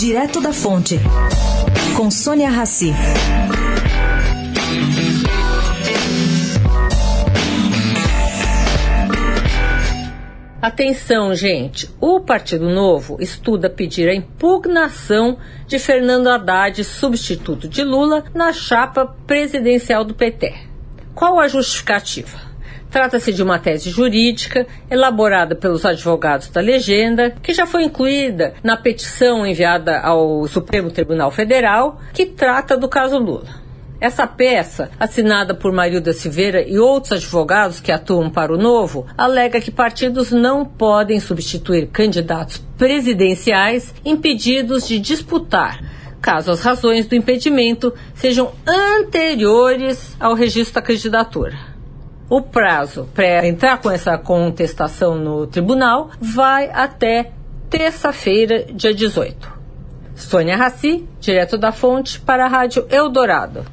Direto da Fonte, com Sônia Rassi. Atenção, gente! O Partido Novo estuda pedir a impugnação de Fernando Haddad, substituto de Lula, na chapa presidencial do PT. Qual a justificativa? Trata-se de uma tese jurídica elaborada pelos advogados da legenda, que já foi incluída na petição enviada ao Supremo Tribunal Federal, que trata do caso Lula. Essa peça, assinada por Marilda Silveira e outros advogados que atuam para o Novo, alega que partidos não podem substituir candidatos presidenciais impedidos de disputar, caso as razões do impedimento sejam anteriores ao registro da candidatura. O prazo para entrar com essa contestação no tribunal vai até terça-feira, dia 18. Sônia Raci, direto da Fonte, para a Rádio Eldorado.